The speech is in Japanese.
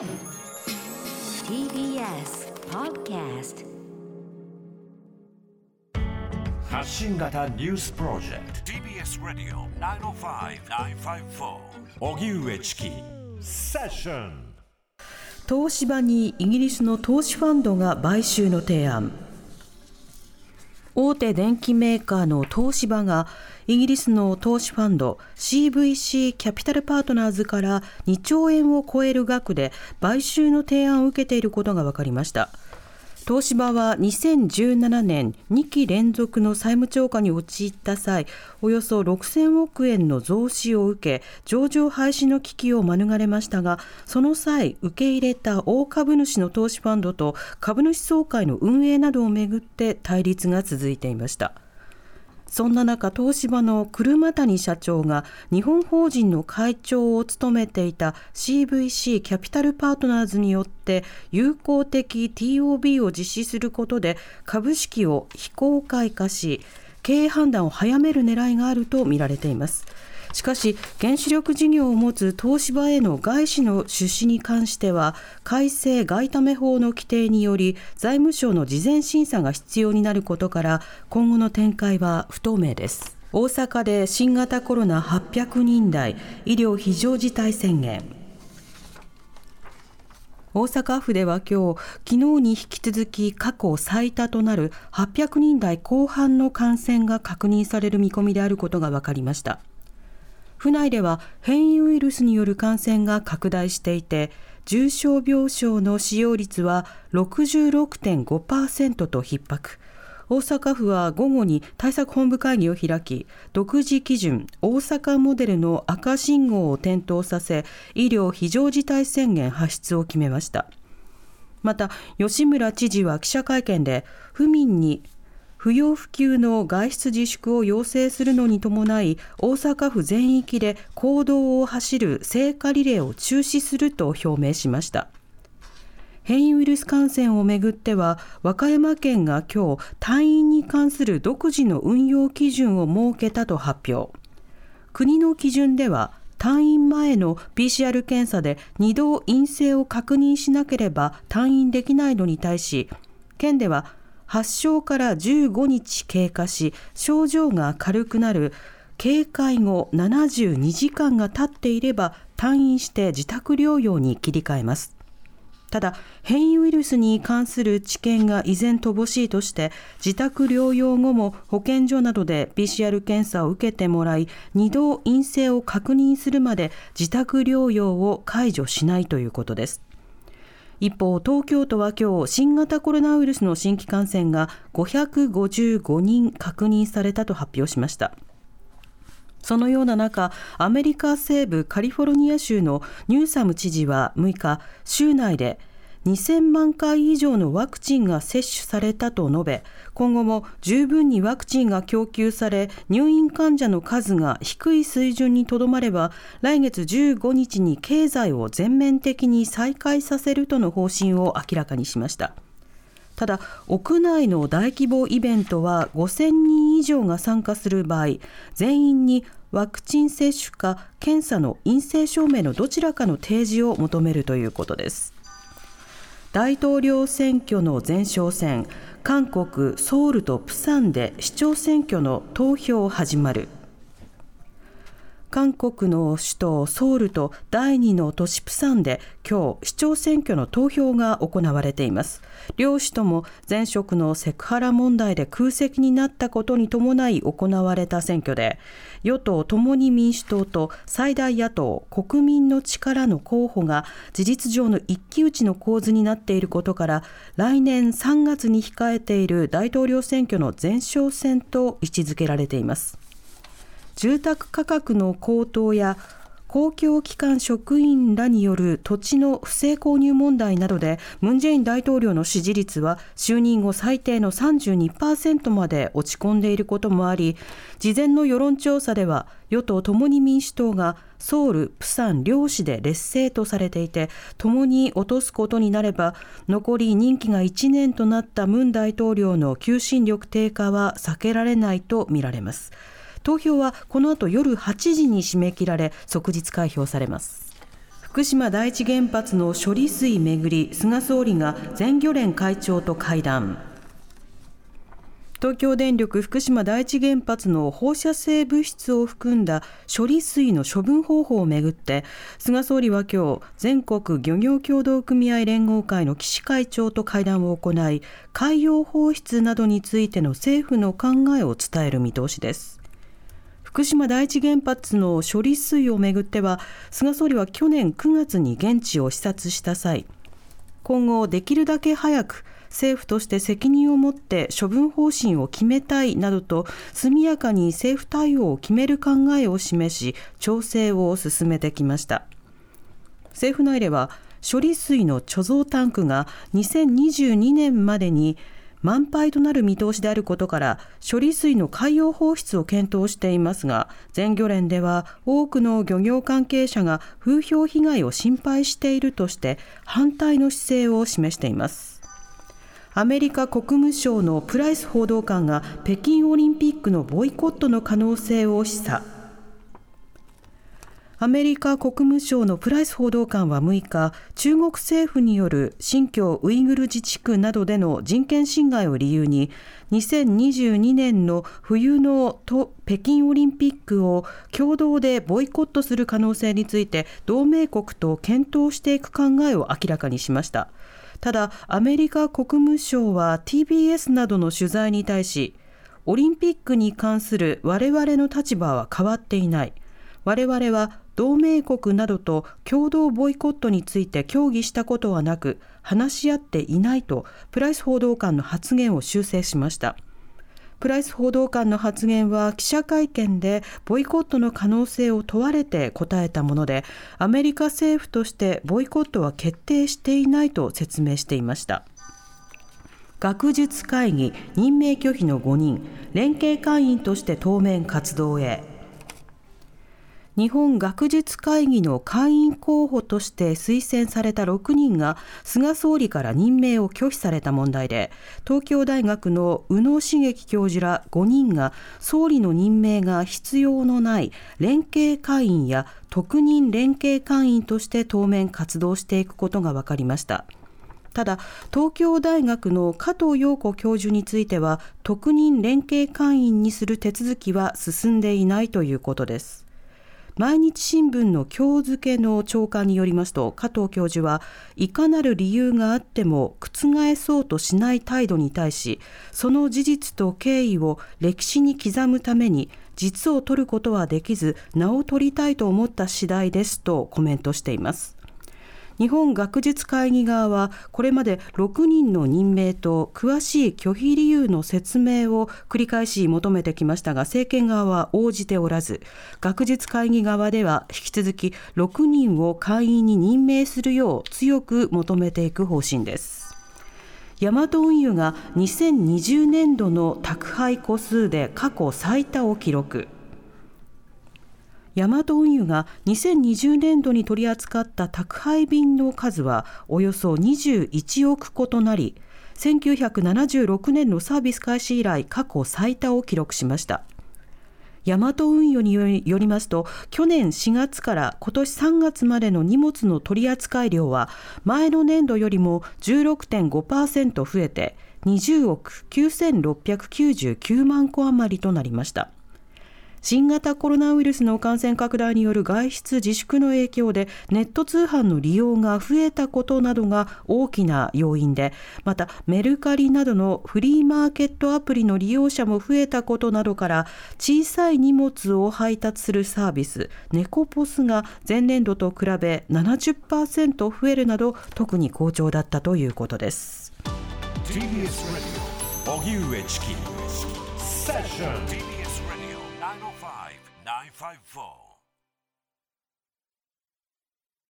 TBS Podcast 発信型ニュースプロジェクト。TBS ラディオ905-954おぎゅうえちきセッション東芝にイギリスの投資ファンドが買収の提案大手電機メーカーの東芝がイギリスの投資ファンド CVC キャピタルパートナーズから2兆円を超える額で買収の提案を受けていることが分かりました。東芝は2017年2期連続の債務超過に陥った際およそ6000億円の増資を受け上場廃止の危機を免れましたがその際受け入れた大株主の投資ファンドと株主総会の運営などをめぐって対立が続いていました。そんな中、東芝の車谷社長が日本法人の会長を務めていた CVC キャピタルパートナーズによって有効的 TOB を実施することで株式を非公開化し、経営判断を早める狙いがあるとみられています。しかし原子力事業を持つ東芝への外資の出資に関しては改正外為法の規定により財務省の事前審査が必要になることから今後の展開は不透明です大阪で新型コロナ800人台医療非常事態宣言大阪府では今日、昨日に引き続き過去最多となる800人台後半の感染が確認される見込みであることが分かりました。府内では変異ウイルスによる感染が拡大していて重症病床の使用率は66.5%と逼迫。大阪府は午後に対策本部会議を開き独自基準大阪モデルの赤信号を点灯させ医療非常事態宣言発出を決めました。また吉村知事は記者会見で府民に不要不急の外出自粛を要請するのに伴い大阪府全域で公道を走る聖火リレーを中止すると表明しました。変異ウイルス感染をめぐっては和歌山県が今日退院に関する独自の運用基準を設けたと発表。国の基準では退院前の PCR 検査で2度陰性を確認しなければ退院できないのに対し県では発症から15日経過し症状が軽くなる。警戒後72時間が経っていれば退院して自宅療養に切り替えます。ただ変異ウイルスに関する知見が依然乏しいとして自宅療養後も保健所などで PCR 検査を受けてもらい2度陰性を確認するまで自宅療養を解除しないということです。一方、東京都は今日、新型コロナウイルスの新規感染が555人確認されたと発表しました。そのような中、アメリカ西部カリフォルニア州のニューサム知事は6日、州内で2000万回以上のワクチンが接種されたと述べ、今後も十分にワクチンが供給され、入院患者の数が低い水準にとどまれば、来月15日に経済を全面的に再開させるとの方針を明らかにしました。ただ、屋内の大規模イベントは5000人以上が参加する場合、全員にワクチン接種か検査の陰性証明のどちらかの提示を求めるということです。大統領選挙の前哨戦韓国ソウルとプサンで市長選挙の投票始まる。韓国の首都ソウルと第2の都市プサンで今日市長選挙の投票が行われています。両氏とも前職のセクハラ問題で空席になったことに伴い行われた選挙で与党共に民主党と最大野党国民の力の候補が事実上の一騎打ちの構図になっていることから来年3月に控えている大統領選挙の前哨戦と位置づけられています。住宅価格の高騰や公共機関職員らによる土地の不正購入問題などでムン・ジェイン大統領の支持率は就任後最低の32%まで落ち込んでいることもあり事前の世論調査では与党共に民主党がソウル、プサン両市で劣勢とされていて共に落とすことになれば残り任期が1年となったムン大統領の求心力低下は避けられないとみられます。投票はこの後夜8時に締め切られ即日開票されます。福島第一原発の処理水めぐり菅総理が全漁連会長と会談。東京電力福島第一原発の放射性物質を含んだ処理水の処分方法をめぐって菅総理は今日全国漁業協同組合連合会の岸会長と会談を行い海洋放出などについての政府の考えを伝える見通しです。福島第一原発の処理水をめぐっては菅総理は去年9月に現地を視察した際今後できるだけ早く政府として責任を持って処分方針を決めたいなどと速やかに政府対応を決める考えを示し調整を進めてきました。政府内では処理水の貯蔵タンクが2022年までに満杯となる見通しであることから処理水の海洋放出を検討していますが全漁連では多くの漁業関係者が風評被害を心配しているとして反対の姿勢を示しています。アメリカ国務省のプライス報道官が北京オリンピックのボイコットの可能性を示唆。アメリカ国務省のプライス報道官は6日中国政府による新疆ウイグル自治区などでの人権侵害を理由に2022年の冬の北京オリンピックを共同でボイコットする可能性について同盟国と検討していく考えを明らかにしました。ただアメリカ国務省は TBS などの取材に対しオリンピックに関する我々の立場は変わっていない我々は同盟国などと共同ボイコットについて協議したことはなく話し合っていないとプライス報道官の発言を修正しました。プライス報道官の発言は記者会見でボイコットの可能性を問われて答えたものでアメリカ政府としてボイコットは決定していないと説明していました学術会議任命拒否の5人連携会員として当面活動へ日本学術会議の会員候補として推薦された6人が菅総理から任命を拒否された問題で東京大学の宇野茂樹教授ら5人が総理の任命が必要のない連携会員や特任連携会員として当面活動していくことが分かりました。ただ東京大学の加藤陽子教授については特任連携会員にする手続きは進んでいないということです毎日新聞の今日付の長官によりますと加藤教授はいかなる理由があっても覆そうとしない態度に対しその事実と経緯を歴史に刻むために実を取ることはできず名を取りたいと思った次第ですとコメントしています。日本学術会議側はこれまで6人の任命と詳しい拒否理由の説明を繰り返し求めてきましたが政権側は応じておらず学術会議側では引き続き6人を会員に任命するよう強く求めていく方針です。ヤマト運輸が2020年度の宅配個数で過去最多を記録。ヤマト運輸が2020年度に取り扱った宅配便の数はおよそ21億個となり1976年のサービス開始以来過去最多を記録しました。ヤマト運輸によりますと去年4月から今年3月までの荷物の取扱量は前の年度よりも16.5%増えて20億9699万個余りとなりました。新型コロナウイルスの感染拡大による外出自粛の影響でネット通販の利用が増えたことなどが大きな要因でまたメルカリなどのフリーマーケットアプリの利用者も増えたことなどから小さい荷物を配達するサービスネコポスが前年度と比べ70%増えるなど特に好調だったということです。TBS 荻上チキン five four.